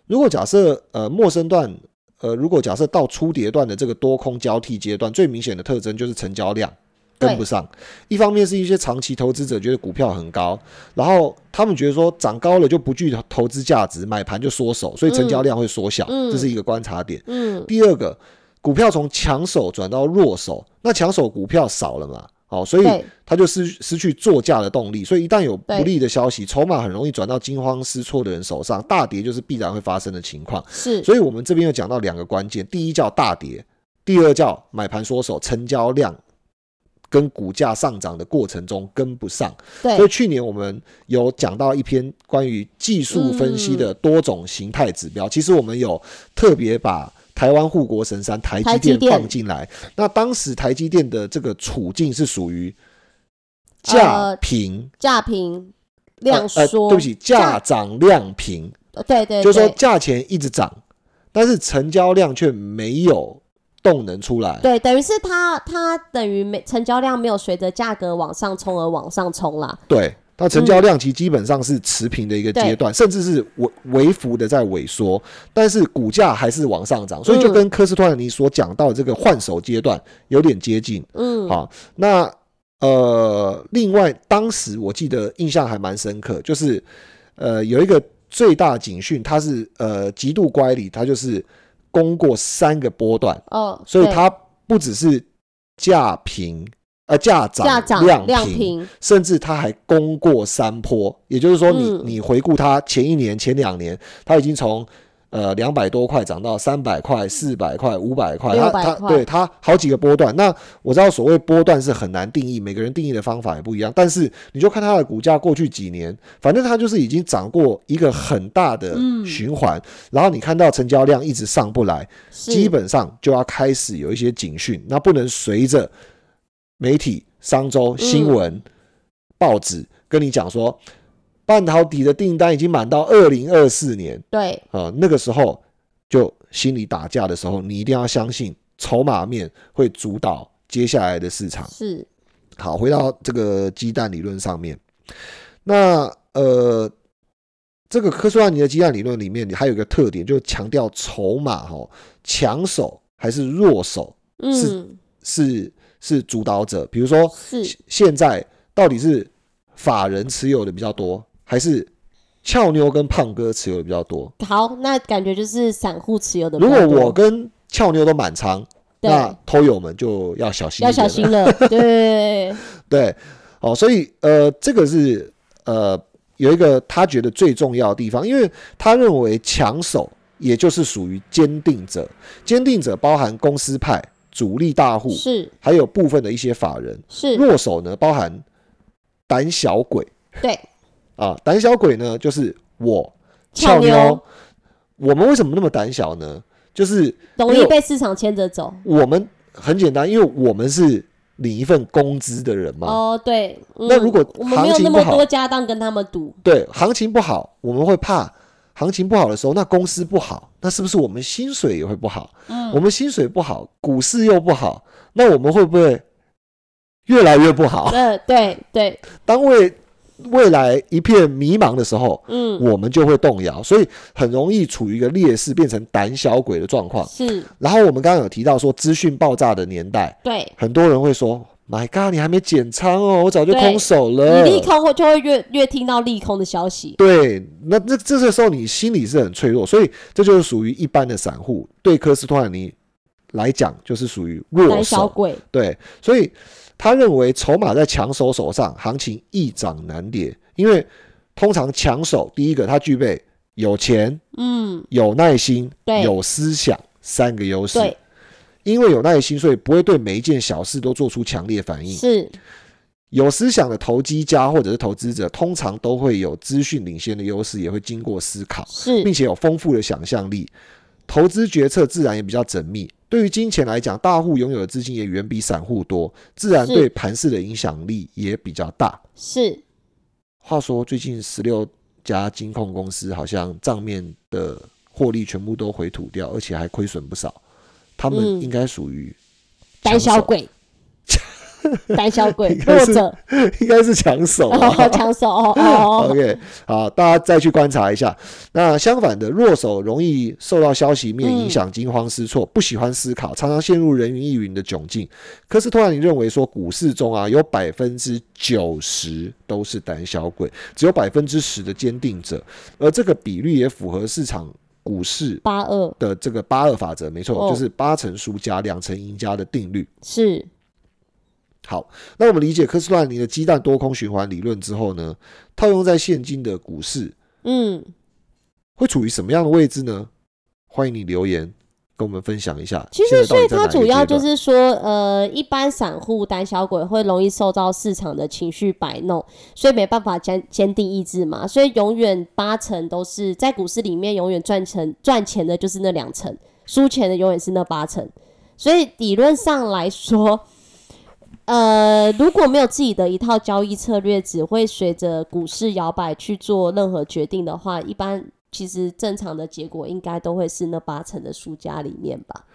如果假设呃陌生段，呃如果假设到初跌段的这个多空交替阶段，最明显的特征就是成交量跟不上。一方面是一些长期投资者觉得股票很高，然后他们觉得说涨高了就不具投资价值，买盘就缩手，所以成交量会缩小，嗯这是一个观察点。嗯第二个，股票从强手转到弱手，那强手股票少了嘛，好、所以对它就失失去作价的动力，所以一旦有不利的消息，筹码很容易转到惊慌失措的人手上，大跌就是必然会发生的情况。是所以我们这边又讲到两个关键，第一叫大跌，第二叫买盘缩手，成交量跟股价上涨的过程中跟不上。对所以去年我们有讲到一篇关于技术分析的多种形态指标，其实我们有特别把台湾护国神山台积电放进来。那当时台积电的这个处境是属于价呃平。价平量呃呃，缩，对不起，价涨量平，呃对对，就是说价钱一直涨，但是成交量却没有动能出来。对，等于是它它等于没成交量没有随着价格往上冲而往上冲啦。对，它成交量其实基本上是持平的一个阶段，甚至是微微幅的在萎缩，但是股价还是往上涨，所以就跟科斯托兰尼所讲到的这个换手阶段有点接近。嗯，好，那呃，另外当时我记得印象还蛮深刻，就是呃有一个最大警讯，它是呃极度乖离，它就是攻过三个波段，哦，所以它不只是价平。呃，价价涨涨量量平，甚至它还攻过山坡，也就是说你，嗯。你回顾它前一年、前两年，它已经从呃两百多块涨到三百块、四百块、五百块，它600它块对它好几个波段。那我知道所谓波段是很难定义，每个人定义的方法也不一样。但是你就看它的股价过去几年，反正它就是已经涨过一个很大的嗯循环，然后你看到成交量一直上不来，基本上就要开始有一些警讯，那不能随着媒体、商周、新闻、报纸跟你讲说，半导体的订单已经满到二零二四年。对，啊、呃那个时候就心里打架的时候，你一定要相信筹码面会主导接下来的市场。是。好，回到这个鸡蛋理论上面，那呃，这个科苏拉尼的鸡蛋理论里面，你还有一个特点，就是强调筹码哈，强手还是弱手嗯。是是主导者。比如说，是。现在到底是法人持有的比较多，还是俏妞跟胖哥持有的比较多？好，那感觉就是散户持有的如。果我跟俏妞都满仓，那偷友们就要小心要，小心了，对。对。对对，哦，所以呃，这个是呃有一个他觉得最重要的地方，因为他认为强手也就是属于坚定者，坚定者包含公司派、主力大户对，，是。还有部分的一些法人，是，弱手呢包含胆小鬼。对，啊，胆小鬼呢就是我俏妞妞，我们为什么那么胆小呢？就是容易被市场牵着走。我们很简单，因为我们是领一份工资的人嘛，哦，对，嗯那如果我们没有那么多家当跟他们赌，对，行情不好，我们会怕行情不好的时候，那公司不好，那是不是我们薪水也会不好？嗯我们薪水不好，股市又不好，那我们会不会越来越不好？呃，对对，当未未来一片迷茫的时候，嗯，我们就会动摇，所以很容易处于一个劣势，变成胆小鬼的状况。是，然后我们刚刚有提到说，资讯爆炸的年代，对，很多人会说：“My God，你还没减仓哦，我早就空手了。”你利空会就会越越听到利空的消息，对，那这这个时候你心里是很脆弱，所以这就是属于一般的散户，对科斯托兰尼来讲就是属于弱胆小。鬼，对，所以他认为筹码在强手手上，行情易涨难跌，因为通常强手第一个他具备有钱、嗯，有耐心、对有思想三个优势。对，因为有耐心，所以不会对每一件小事都做出强烈反应。是，有思想的投机家或者是投资者，通常都会有资讯领先的优势，也会经过思考，是并，且有丰富的想象力。投资决策自然也比较缜密。对于金钱来讲，大户拥有的资金也远比散户多，自然对盘市的影响力也比较大。是，话说，最近十六家金控公司好像账面的获利全部都回吐掉，而且还亏损不少。他们嗯。应该属于胆小，鬼，胆小鬼，弱者，应该是抢手啊。哦，强手，哦，OK，好，大家再去观察一下。那相反的，弱手容易受到消息面影响，惊慌失措，不喜欢思考，常常陷入人云亦云的窘境。科斯托兰你认为说，股市中啊，有百分之九十都是胆小鬼，只有百分之十的坚定者，而这个比率也符合市场股市八二的这个八二法则，没错，哦就是八成输家，两成赢家的定律。是，好，那我们理解科斯托兰尼的鸡蛋多空循环理论之后呢，套用在现今的股市，嗯，会处于什么样的位置呢？欢迎你留言跟我们分享一下。其实，所以它主要就是说，呃，一般散户胆小鬼会容易受到市场的情绪摆弄，所以没办法坚坚定意志嘛，所以永远八成都是在股市里面永远赚成赚钱的就是那两成，输钱的永远是那八成。所以理论上来说，呃，如果没有自己的一套交易策略，只会随着股市摇摆去做任何决定的话，一般。其实正常的结果应该都会是那八成的输家里面吧。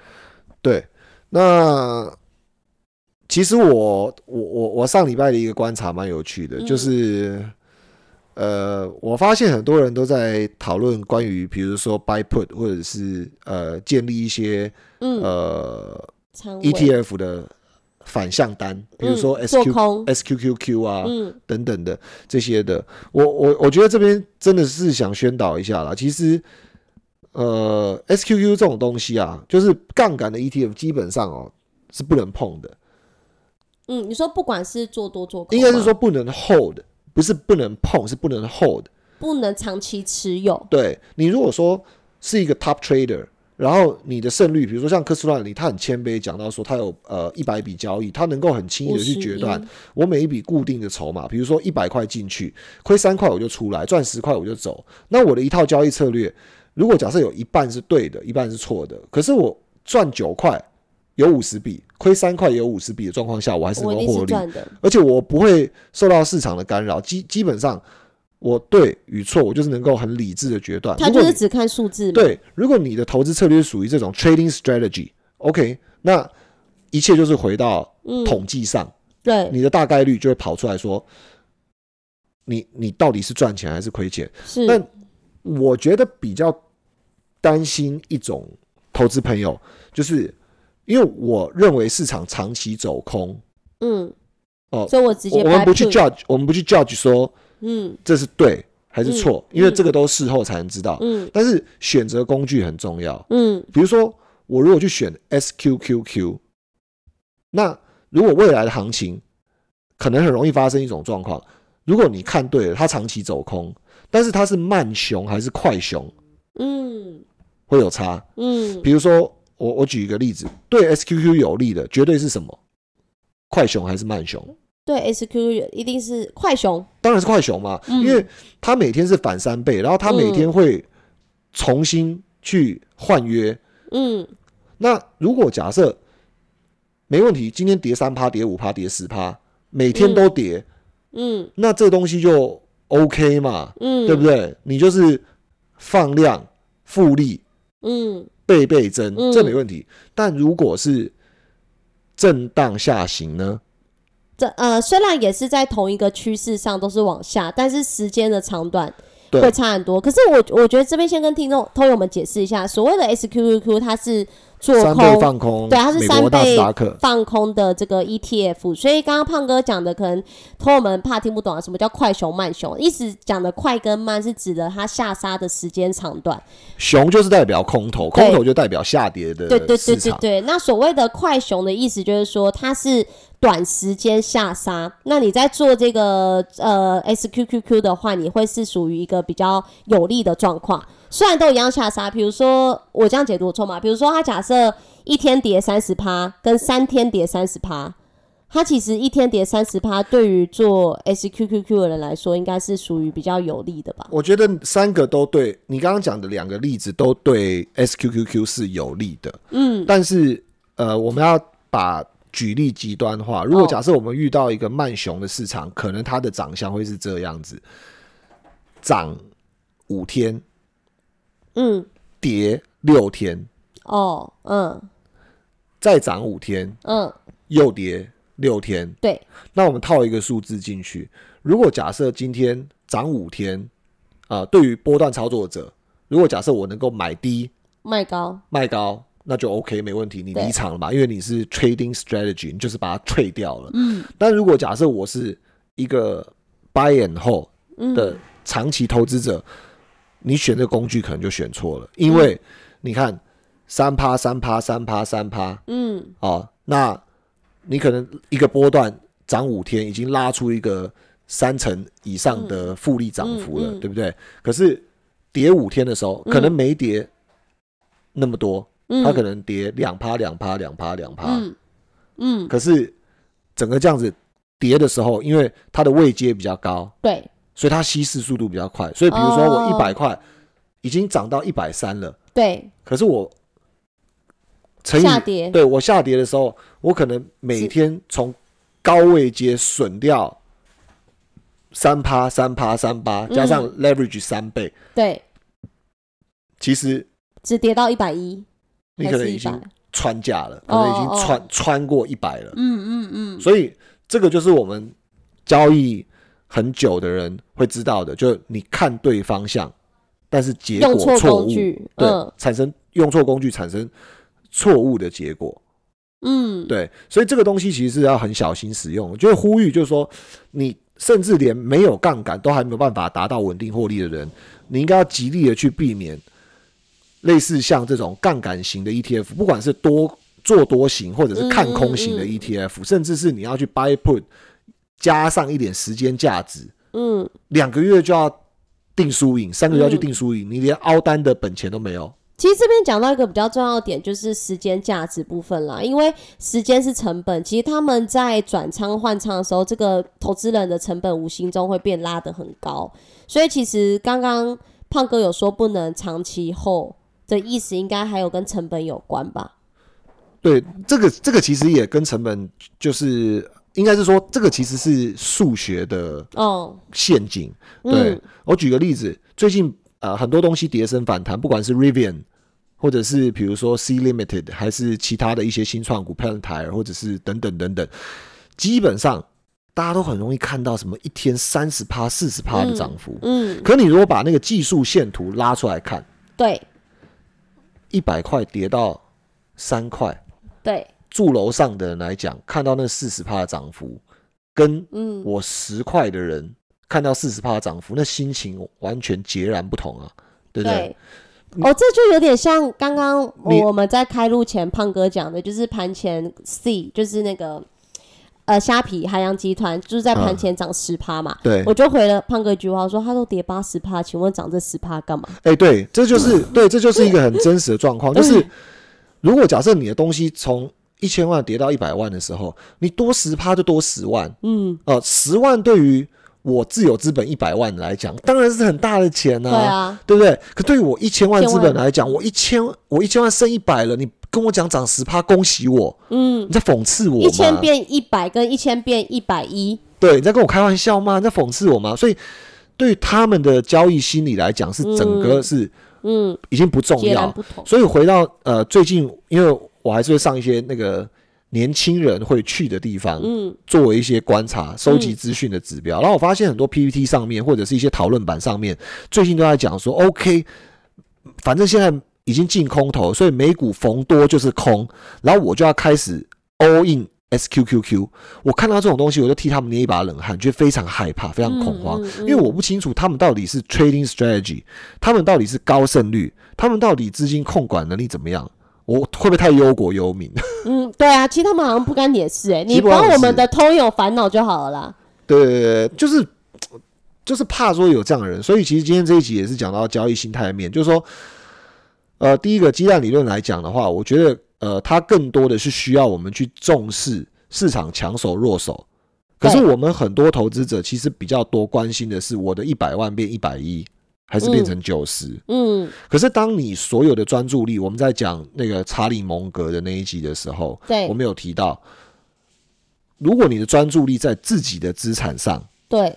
对，那其实我我我我上礼拜的一个观察蛮有趣的，就是呃，我发现很多人都在讨论关于比如说 buy put 或者是呃建立一些呃 ETF 的。反向单，比如说 S Q S Q Q Q 啊等等的这些的，我我我觉得这边真的是想宣导一下啦。其实，呃，S Q Q 这种东西啊，就是杠杆的 E T F，基本上哦是不能碰的。嗯，你说不管是做多做空，应该是说不能 hold，不是不能碰，是不能 hold，不能长期持有。对你如果说是一个 top trader。然后你的胜率，比如说像科斯乱里，他很谦卑，讲到说他有呃一百笔交易，他能够很轻易的去决断，我每一笔固定的筹码，比如说一百块进去，亏三块我就出来，赚十块我就走。那我的一套交易策略，如果假设有一半是对的，一半是错的，可是我赚九块有五十笔，亏三块也有五十笔的状况下，我还是能够获利，而且我不会受到市场的干扰，基基本上。我对与错，我就是能够很理智的决断。他就是只看数字。对，如果你的投资策略属于这种 trading strategy，OK，那一切就是回到统计上。对，你的大概率就会跑出来说，你你到底是赚钱还是亏钱？是。那我觉得比较担心一种投资朋友，就是因为我认为市场长期走空。嗯。哦，所以我直接我们不去 judge，我们不去 judge 说。嗯，这是对还是错？因为这个都事后才能知道。嗯，但是选择工具很重要。嗯，比如说我如果去选 SQQQ，那如果未来的行情可能很容易发生一种状况，如果你看对了，它长期走空，但是它是慢熊还是快熊？嗯，会有差。嗯，比如说我我举一个例子，对 SQQ 有利的绝对是什么？快熊还是慢熊？对，SQ 一定是快熊，当然是快熊嘛，因为他每天是反三倍，然后他每天会重新去换约。嗯，那如果假设没问题，今天跌三趴、跌五趴、跌十趴，每天都跌，嗯，那这东西就 OK 嘛，嗯，对不对？你就是放量复利，嗯，倍倍增，这没问题。但如果是震荡下行呢？这呃，虽然也是在同一个趋势上都是往下，但是时间的长短会差很多。可是我我觉得这边先跟听众朋友们解释一下，所谓的 SQQQ 它是。做空放空，对，它是三倍放空的这个 ETF，所以刚刚胖哥讲的，可能朋友们怕听不懂啊，什么叫快熊慢熊？意思讲的快跟慢是指的它下杀的时间长短，熊就是代表空头，空头就代表下跌的对对对对对。那所谓的快熊的意思就是说它是短时间下杀，那你在做这个呃 SQQQ 的话，你会是属于一个比较有利的状况。虽然都一样下杀，比如说我这样解读错嘛？比如说他假设一天跌三十趴，跟三天跌三十趴，他其实一天跌三十趴，对于做 SQQQ 的人来说，应该是属于比较有利的吧？我觉得三个都对，你刚刚讲的两个例子都对 SQQQ 是有利的。嗯，但是呃，我们要把举例极端化。如果假设我们遇到一个慢熊的市场，可能它的长相会是这样子：涨五天。嗯，跌六天，哦，嗯，再涨五天，嗯，又跌六天，对。那我们套一个数字进去，如果假设今天涨五天，啊，对于波段操作者，如果假设我能够买低卖高，卖高，那就 OK，没问题，你离场了嘛？因为你是 trading strategy，你就是把它退掉了。嗯。但如果假设我是一个 buy and hold 的长期投资者。你选这个工具可能就选错了，因为你看三趴三趴三趴三趴，嗯，哦，那你可能一个波段涨五天，已经拉出一个三成以上的复利涨幅了，对不对？可是跌五天的时候，可能没跌那么多，它可能跌两趴、两趴、两趴、两趴。嗯嗯，可是整个这样子跌的时候，因为它的位阶比较高，对所以它稀释速度比较快。所以比如说我哦。一百块已经涨到一百三了，对，可是我乘以下跌，对我下跌的时候，我可能每天从高位接损掉三趴、三趴、三趴，加上嗯 leverage 三倍，对，其实只跌到一百一，你可能已经？穿价了，可哦能已经哦。穿穿过一百了。嗯嗯嗯，所以这个就是我们交易很久的人会知道的，就你看对方向，但是结果错误，对，嗯产生用错工具产生错误的结果。嗯，对，所以这个东西其实是要很小心使用。就是呼吁，就是说，你甚至连没有杠杆都还没有办法达到稳定获利的人，你应该要极力的去避免类似像这种杠杆型的 ETF，不管是多做多型或者是看空型的嗯嗯嗯 ETF，、甚至是你要去 buy put 加上一点时间价值，嗯，两个月就要定输赢，三个月要去嗯定输赢，你连凹单的本钱都没有。其实这边讲到一个比较重要的点，就是时间价值部分啦。因为时间是成本，其实他们在转仓换仓的时候，这个投资人的成本无形中会变拉得很高。所以其实刚刚胖哥有说不能长期后的意思，应该还有跟成本有关吧？对，这个这个其实也跟成本就是应该是说，这个其实是数学的哦，陷阱。对、嗯我举个例子，最近呃很多东西跌升反弹，不管是 Rivian 或者是比如说 C Limited，还是其他的一些新创股 Palantir，或者是等等等等，基本上大家都很容易看到什么一天三十趴、四十趴的涨幅。嗯，可你如果把那个技术线图拉出来看，对一百块跌到三块，对，住楼上的人来讲，看到那四十趴的涨幅，跟嗯，我十块的人看到四十趴的涨幅，那心情完全截然不同啊，对不对？对。哦，这就有点像刚刚我们在开路前胖哥讲的，就是盘前 C，就是那个呃虾皮海洋集团，就是在盘前涨十趴嘛。对，我就回了胖哥一句话，说他都跌八十趴，请问涨这十趴干嘛？哎、对，这就是对，这就是一个很真实的状况，就是如果假设你的东西从一千万跌到一百万的时候，你多十趴就多十万，嗯，呃，十万对于我自有资本一百万来讲，当然是很大的钱对啊，对不对？可对于我一千万资本来讲，我一千我一千万剩一百了，你跟我讲涨十趴，恭喜我，嗯，你在讽刺我吗？一千变一百跟一千变一百一，对，你在跟我开玩笑吗？你在讽刺我吗？所以对于他们的交易心理来讲，是整个是嗯，已经不重要。所以回到呃最近，因为我还是会上一些那个年轻人会去的地方，嗯作为一些观察、收集资讯的指标。然后我发现很多 PPT 上面或者是一些讨论版上面，最近都在讲说，OK，反正现在已经进空头，所以美股逢多就是空，然后我就要开始 all in SQQQ。我看到这种东西，我就替他们捏一把冷汗，觉得非常害怕、非常恐慌，嗯嗯嗯因为我不清楚他们到底是 trading strategy，他们到底是高胜率，他们到底资金控管能力怎么样。我会不会太忧国忧民？嗯，对啊，其实他们好像不干你的事哎、你帮我们的通有烦恼就好了啦。对对对，就是就是怕说有这样的人，所以其实今天这一集也是讲到交易心态的面，就是说，呃，第一个鸡蛋理论来讲的话，我觉得呃，它更多的是需要我们去重视市场强手弱手。可是我们很多投资者其实比较多关心的是，我的一百万变一百一，还是变成九十、嗯，可是当你所有的专注力，我们在讲那个查理蒙格的那一集的时候，对。我们有提到，如果你的专注力在自己的资产上，对，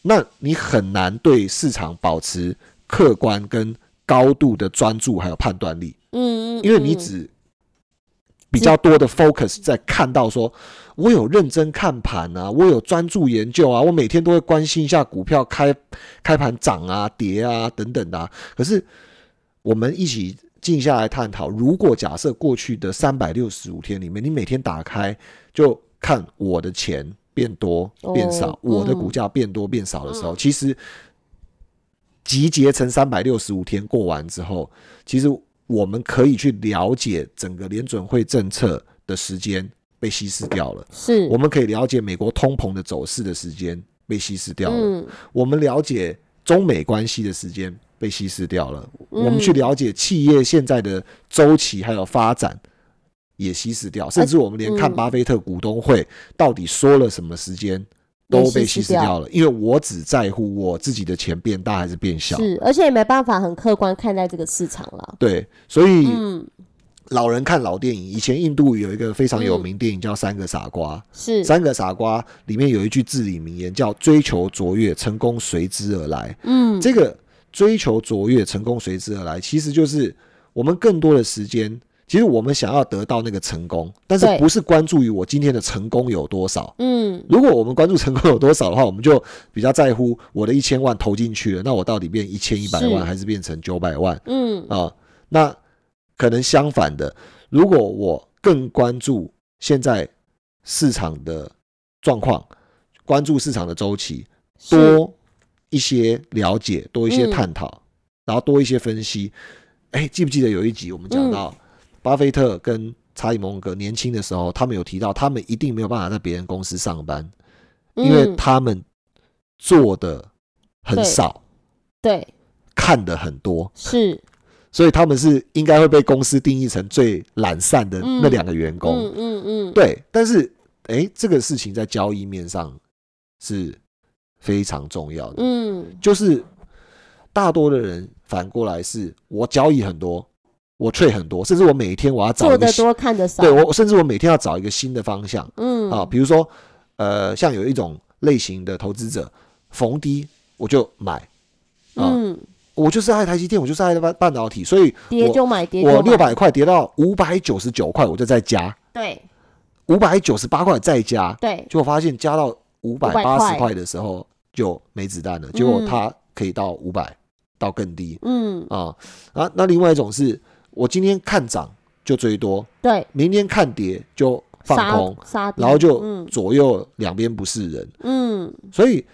那你很难对市场保持客观跟高度的专注还有判断力，嗯嗯，因为你嗯。只比较多的 focus 在看到说，我有认真看盘啊，我有专注研究啊，我每天都会关心一下股票开开盘涨啊、跌啊等等的啊、可是我们一起静下来探讨，如果假设过去的三百六十五天里面，你每天打开就看我的钱变多变少，哦我的嗯股价变多变少的时候，其实集结成三百六十五天过完之后，其实我们可以去了解整个联准会政策的时间被稀释掉了，是。我们可以了解美国通膨的走势的时间被稀释掉了，嗯。我们了解中美关系的时间被稀释掉了。我们去了解企业现在的周期还有发展，也稀释掉，甚至我们连看巴菲特股东会到底说了什么时间都被稀释掉了。因为我只在乎我自己的钱变大还是变小，是，而且也没办法很客观看待这个市场了。对，所以老人看老电影，以前印度有一个非常有名电影叫《三个傻瓜》，是《三个傻瓜》里面有一句至理名言叫“追求卓越，成功随之而来”。嗯，这个。追求卓越，成功随之而来，其实就是我们更多的时间。其实我们想要得到那个成功，但是不是关注于我今天的成功有多少？嗯，如果我们关注成功有多少的话，我们就比较在乎我的一千万投进去了，那我到底变一千一百万还是变成九百万？嗯啊，那可能相反的，如果我更关注现在市场的状况，关注市场的周期多。一些了解，多一些探讨，然后多一些分析。哎，记不记得有一集我们讲到，巴菲特跟查理蒙格年轻的时候，他们有提到，他们一定没有办法在别人公司上班，因为他们做的很少，对，看的很多，是，所以他们是应该会被公司定义成最懒散的那两个员工。嗯嗯嗯，对。但是，哎，这个事情在交易面上是。非常重要的，嗯，就是大多的人反过来是我交易很多，我 trade 很多，甚至我每天我要找做的多看的少，对我甚至我每天要找一个新的方向，嗯啊，比如说呃，像有一种类型的投资者逢低我就买，嗯，我就是爱台积电，我就是爱半半导体，所以跌就买，跌我六百块跌到五百九十九块，我就再加，对，五百九十八块再加，对，就发现加到五百八十块的时候。就没子弹了，结果它可以到五百，到更低。嗯。啊啊，那另外一种是我今天看涨就追多，对，明天看跌就放空，杀，然后就左右两边不是人。嗯，所以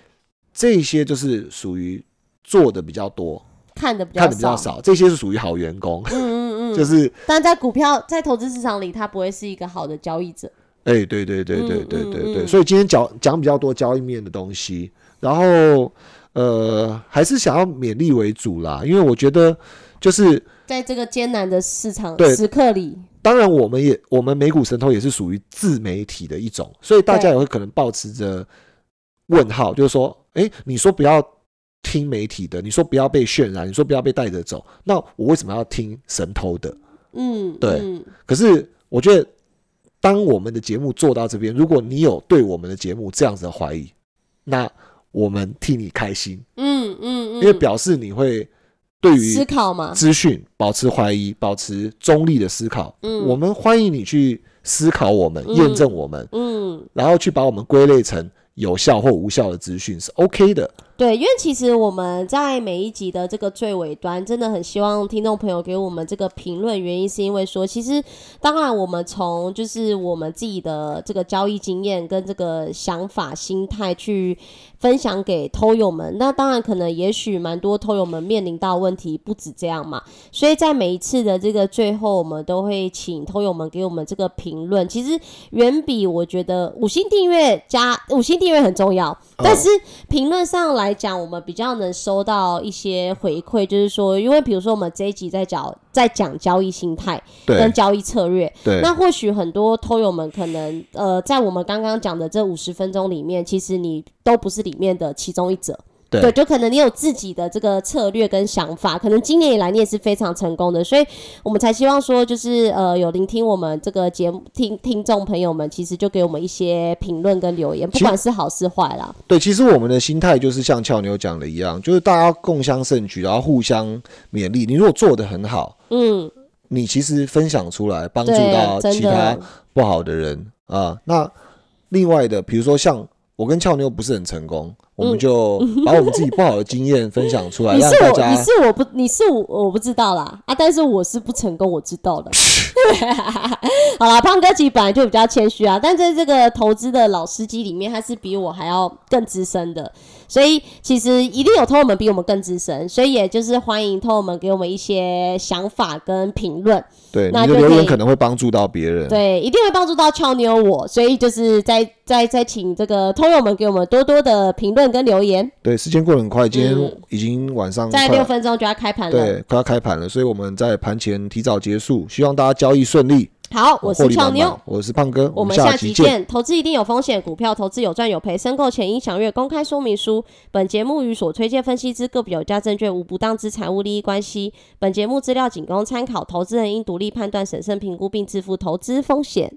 这些就是属于做的比较多，看的看的比较少，这些是属于好员工。嗯嗯嗯，就是，但在股票在投资市场里，他不会是一个好的交易者。哎，对对对对对对对，所以今天讲讲比较多交易面的东西。然后，呃，还是想要勉励为主啦，因为我觉得就是在这个艰难的市场时刻里，当然我们也我们美股神偷也是属于自媒体的一种，所以大家也会可能保持着问号，就是说，哎，你说不要听媒体的，你说不要被渲染，你说不要被带着走，那我为什么要听神偷的？嗯，对。可是我觉得，当我们的节目做到这边，如果你有对我们的节目这样子的怀疑，那我们替你开心，嗯嗯，因为表示你会对于思考嘛资讯保持怀疑，保持中立的思考。嗯，我们欢迎你去思考我们，验证我们，嗯，然后去把我们归类成有效或无效的资讯是 OK 的。对，因为其实我们在每一集的这个最尾端，真的很希望听众朋友给我们这个评论。原因是因为说，其实当然我们从就是我们自己的这个交易经验跟这个想法、心态去分享给偷友们。那当然可能也许蛮多偷友们面临到问题不止这样嘛。所以在每一次的这个最后，我们都会请偷友们给我们这个评论。其实远比我觉得五星订阅加五星订阅很重要，但是评论上来。讲我们比较能收到一些回馈，就是说，因为比如说我们这一集在讲在讲交易心态跟交易策略，对，那或许很多偷友们可能呃，在我们刚刚讲的这五十分钟里面，其实你都不是里面的其中一者。对，就可能你有自己的这个策略跟想法，可能今年以来你也是非常成功的，所以我们才希望说，就是呃，有聆听我们这个节目听听众朋友们，其实就给我们一些评论跟留言，不管是好是坏啦。对，其实我们的心态就是像俏妞讲的一样，就是大家共襄盛举，然后互相勉励。你如果做的很好，嗯，你其实分享出来，帮助到其他不好的人啊。那另外的，比如说像。我跟俏妞不是很成功，我们就把我们自己不好的经验分享出来，让大家。你是我不，你是我，我不知道啦啊！但是我是不成功，我知道的。好了，胖哥其实本来就比较谦虚啊，但在这个投资的老司机里面，他是比我还要更资深的，所以其实一定有偷友们比我们更资深，所以也就是欢迎偷友们给我们一些想法跟评论。对，那留言可能会帮助到别人。对，一定会帮助到俏妞我，所以就是在在在请这个偷友们给我们多多的评论跟留言，对，时间过得很快，今天嗯已经晚上在六分钟就要开盘了。对，快要开盘了，所以我们在盘前提早结束，希望大家交易顺利。好，我是俏妞。我是胖哥，我们下下期见。投资一定有风险，股票投资有赚有赔，申购前应详阅公开说明书。本节目与所推荐分析之个别有价证券无不当之财务利益关系。本节目资料仅供参考，投资人应独立判断、审慎评估并自负投资风险。